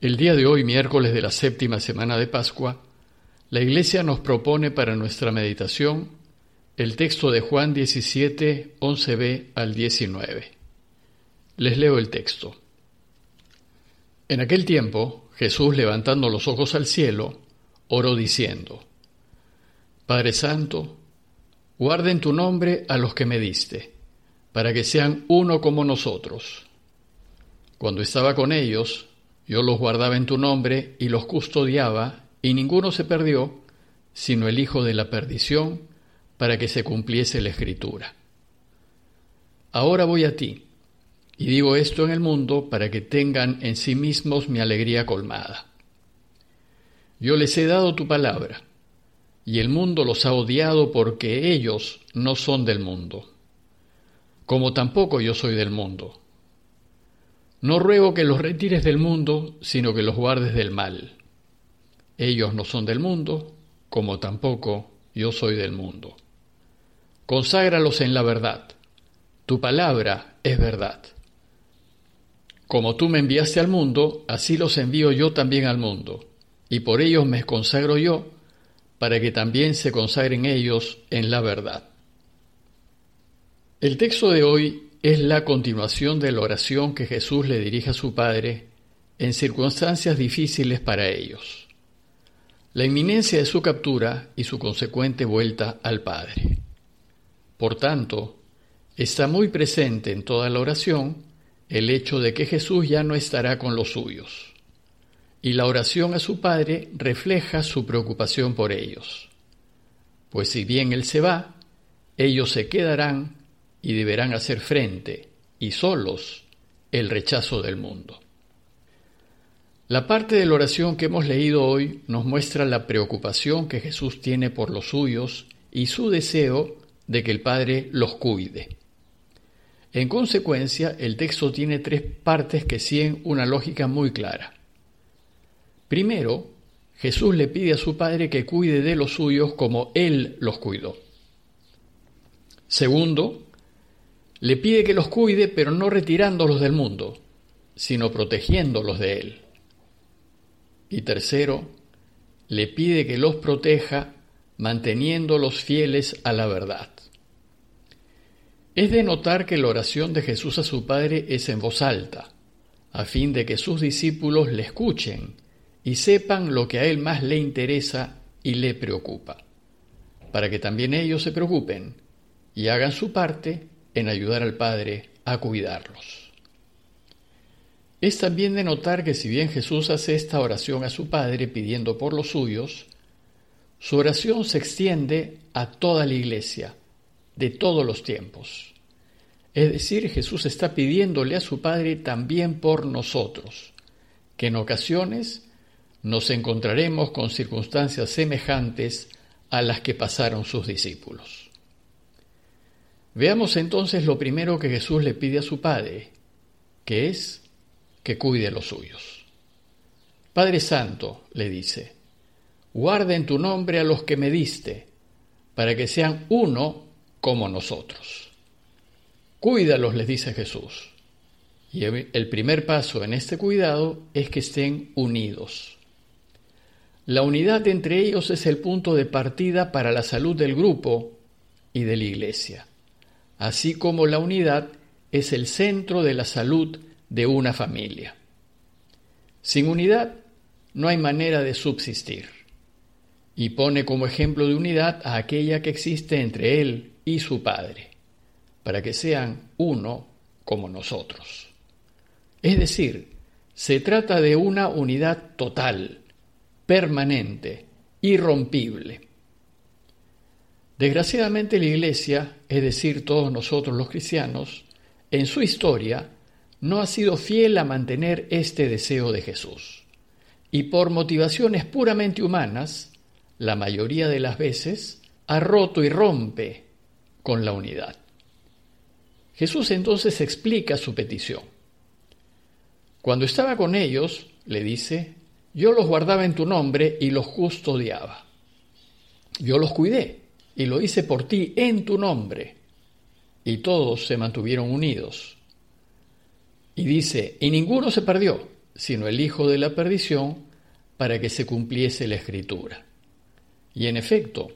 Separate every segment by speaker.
Speaker 1: El día de hoy, miércoles de la séptima semana de Pascua, la Iglesia nos propone para nuestra meditación el texto de Juan 17, 11b al 19. Les leo el texto. En aquel tiempo, Jesús, levantando los ojos al cielo, oró diciendo, Padre Santo, guarda en tu nombre a los que me diste, para que sean uno como nosotros. Cuando estaba con ellos, yo los guardaba en tu nombre y los custodiaba, y ninguno se perdió, sino el Hijo de la perdición, para que se cumpliese la Escritura. Ahora voy a ti, y digo esto en el mundo para que tengan en sí mismos mi alegría colmada. Yo les he dado tu palabra, y el mundo los ha odiado porque ellos no son del mundo, como tampoco yo soy del mundo. No ruego que los retires del mundo, sino que los guardes del mal. Ellos no son del mundo, como tampoco yo soy del mundo. Conságralos en la verdad. Tu palabra es verdad. Como tú me enviaste al mundo, así los envío yo también al mundo, y por ellos me consagro yo, para que también se consagren ellos en la verdad. El texto de hoy es la continuación de la oración que Jesús le dirige a su Padre en circunstancias difíciles para ellos. La inminencia de su captura y su consecuente vuelta al Padre. Por tanto, está muy presente en toda la oración el hecho de que Jesús ya no estará con los suyos. Y la oración a su Padre refleja su preocupación por ellos. Pues si bien Él se va, ellos se quedarán y deberán hacer frente, y solos, el rechazo del mundo. La parte de la oración que hemos leído hoy nos muestra la preocupación que Jesús tiene por los suyos y su deseo de que el Padre los cuide. En consecuencia, el texto tiene tres partes que siguen una lógica muy clara. Primero, Jesús le pide a su Padre que cuide de los suyos como Él los cuidó. Segundo, le pide que los cuide, pero no retirándolos del mundo, sino protegiéndolos de él. Y tercero, le pide que los proteja manteniéndolos fieles a la verdad. Es de notar que la oración de Jesús a su Padre es en voz alta, a fin de que sus discípulos le escuchen y sepan lo que a él más le interesa y le preocupa, para que también ellos se preocupen y hagan su parte en ayudar al Padre a cuidarlos. Es también de notar que si bien Jesús hace esta oración a su Padre pidiendo por los suyos, su oración se extiende a toda la iglesia, de todos los tiempos. Es decir, Jesús está pidiéndole a su Padre también por nosotros, que en ocasiones nos encontraremos con circunstancias semejantes a las que pasaron sus discípulos. Veamos entonces lo primero que Jesús le pide a su Padre, que es que cuide los suyos. Padre Santo, le dice, guarda en tu nombre a los que me diste, para que sean uno como nosotros. Cuídalos, les dice Jesús. Y el primer paso en este cuidado es que estén unidos. La unidad entre ellos es el punto de partida para la salud del grupo y de la iglesia así como la unidad es el centro de la salud de una familia. Sin unidad no hay manera de subsistir. Y pone como ejemplo de unidad a aquella que existe entre él y su Padre, para que sean uno como nosotros. Es decir, se trata de una unidad total, permanente, irrompible. Desgraciadamente la Iglesia, es decir, todos nosotros los cristianos, en su historia no ha sido fiel a mantener este deseo de Jesús. Y por motivaciones puramente humanas, la mayoría de las veces ha roto y rompe con la unidad. Jesús entonces explica su petición. Cuando estaba con ellos, le dice, yo los guardaba en tu nombre y los custodiaba. Yo los cuidé y lo hice por ti en tu nombre. Y todos se mantuvieron unidos. Y dice, y ninguno se perdió, sino el Hijo de la perdición, para que se cumpliese la escritura. Y en efecto,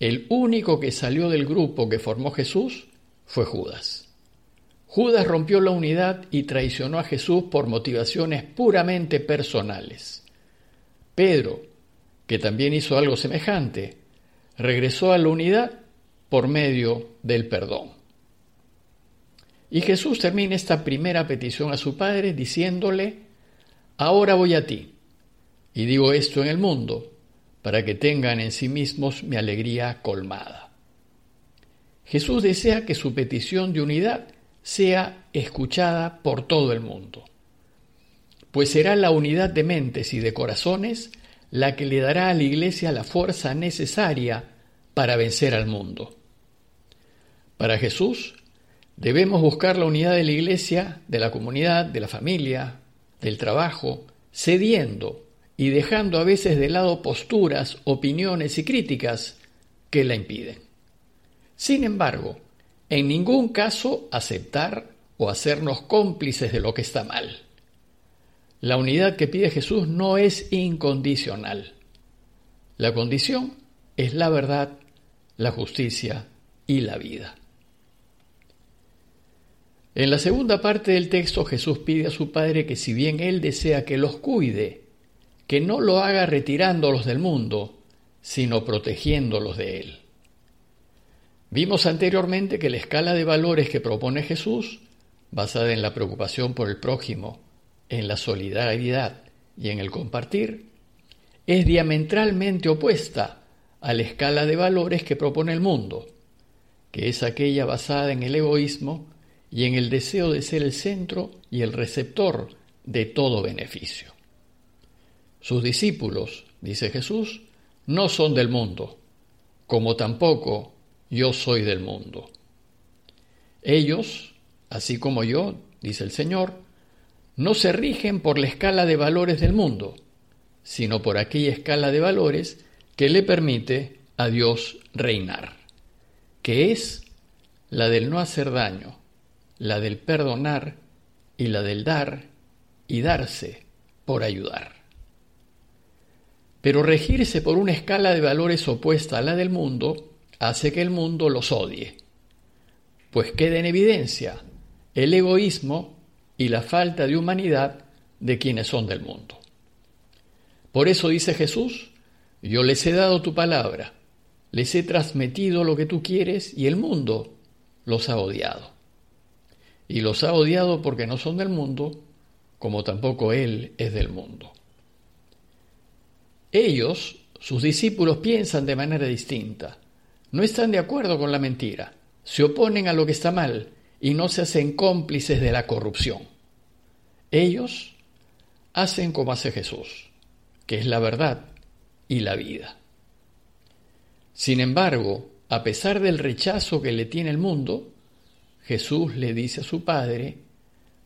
Speaker 1: el único que salió del grupo que formó Jesús fue Judas. Judas rompió la unidad y traicionó a Jesús por motivaciones puramente personales. Pedro, que también hizo algo semejante, regresó a la unidad por medio del perdón. Y Jesús termina esta primera petición a su Padre diciéndole, Ahora voy a ti, y digo esto en el mundo, para que tengan en sí mismos mi alegría colmada. Jesús desea que su petición de unidad sea escuchada por todo el mundo, pues será la unidad de mentes y de corazones la que le dará a la Iglesia la fuerza necesaria para vencer al mundo. Para Jesús, debemos buscar la unidad de la Iglesia, de la comunidad, de la familia, del trabajo, cediendo y dejando a veces de lado posturas, opiniones y críticas que la impiden. Sin embargo, en ningún caso aceptar o hacernos cómplices de lo que está mal. La unidad que pide Jesús no es incondicional. La condición es la verdad, la justicia y la vida. En la segunda parte del texto Jesús pide a su Padre que si bien Él desea que los cuide, que no lo haga retirándolos del mundo, sino protegiéndolos de Él. Vimos anteriormente que la escala de valores que propone Jesús, basada en la preocupación por el prójimo, en la solidaridad y en el compartir, es diametralmente opuesta a la escala de valores que propone el mundo, que es aquella basada en el egoísmo y en el deseo de ser el centro y el receptor de todo beneficio. Sus discípulos, dice Jesús, no son del mundo, como tampoco yo soy del mundo. Ellos, así como yo, dice el Señor, no se rigen por la escala de valores del mundo, sino por aquella escala de valores que le permite a Dios reinar, que es la del no hacer daño, la del perdonar y la del dar y darse por ayudar. Pero regirse por una escala de valores opuesta a la del mundo hace que el mundo los odie, pues queda en evidencia el egoísmo y la falta de humanidad de quienes son del mundo. Por eso dice Jesús, yo les he dado tu palabra, les he transmitido lo que tú quieres y el mundo los ha odiado. Y los ha odiado porque no son del mundo, como tampoco Él es del mundo. Ellos, sus discípulos, piensan de manera distinta. No están de acuerdo con la mentira, se oponen a lo que está mal y no se hacen cómplices de la corrupción. Ellos hacen como hace Jesús, que es la verdad y la vida. Sin embargo, a pesar del rechazo que le tiene el mundo, Jesús le dice a su Padre,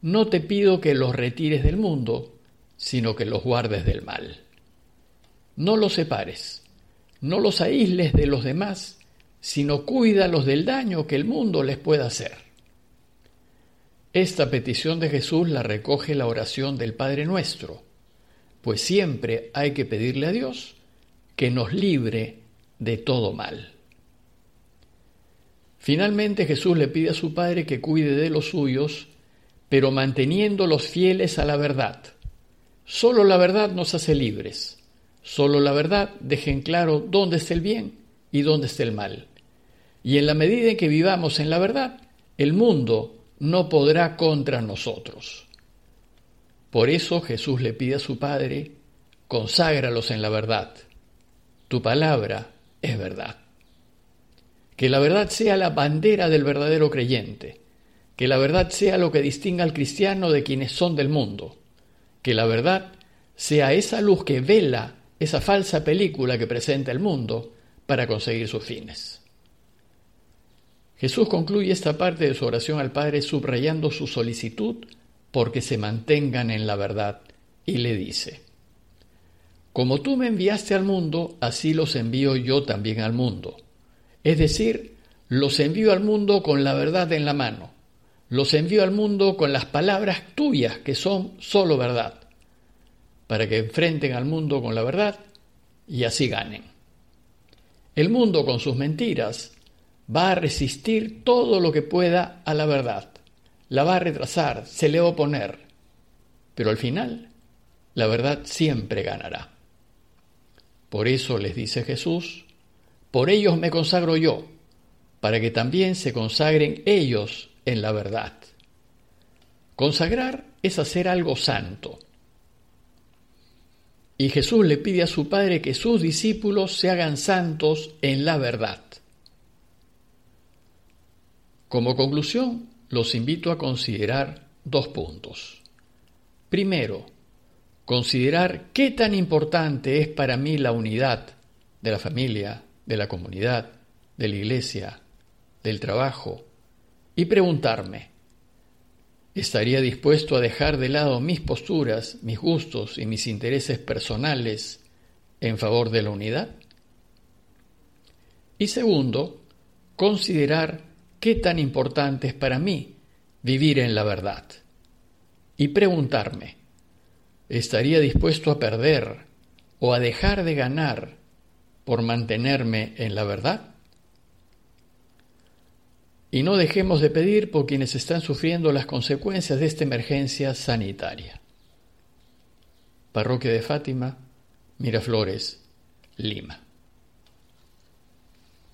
Speaker 1: no te pido que los retires del mundo, sino que los guardes del mal. No los separes, no los aísles de los demás, sino cuídalos del daño que el mundo les pueda hacer. Esta petición de Jesús la recoge la oración del Padre Nuestro, pues siempre hay que pedirle a Dios que nos libre de todo mal. Finalmente Jesús le pide a su Padre que cuide de los suyos, pero manteniéndolos fieles a la verdad. Solo la verdad nos hace libres. Solo la verdad deja en claro dónde está el bien y dónde está el mal. Y en la medida en que vivamos en la verdad, el mundo no podrá contra nosotros. Por eso Jesús le pide a su Padre, conságralos en la verdad. Tu palabra es verdad. Que la verdad sea la bandera del verdadero creyente. Que la verdad sea lo que distinga al cristiano de quienes son del mundo. Que la verdad sea esa luz que vela esa falsa película que presenta el mundo para conseguir sus fines. Jesús concluye esta parte de su oración al Padre subrayando su solicitud porque se mantengan en la verdad y le dice, Como tú me enviaste al mundo, así los envío yo también al mundo. Es decir, los envío al mundo con la verdad en la mano, los envío al mundo con las palabras tuyas que son solo verdad, para que enfrenten al mundo con la verdad y así ganen. El mundo con sus mentiras va a resistir todo lo que pueda a la verdad, la va a retrasar, se le va a oponer, pero al final la verdad siempre ganará. Por eso les dice Jesús, por ellos me consagro yo, para que también se consagren ellos en la verdad. Consagrar es hacer algo santo. Y Jesús le pide a su Padre que sus discípulos se hagan santos en la verdad. Como conclusión, los invito a considerar dos puntos. Primero, considerar qué tan importante es para mí la unidad de la familia, de la comunidad, de la iglesia, del trabajo, y preguntarme, ¿estaría dispuesto a dejar de lado mis posturas, mis gustos y mis intereses personales en favor de la unidad? Y segundo, considerar qué tan importante es para mí vivir en la verdad. Y preguntarme, ¿estaría dispuesto a perder o a dejar de ganar por mantenerme en la verdad? Y no dejemos de pedir por quienes están sufriendo las consecuencias de esta emergencia sanitaria. Parroquia de Fátima, Miraflores, Lima.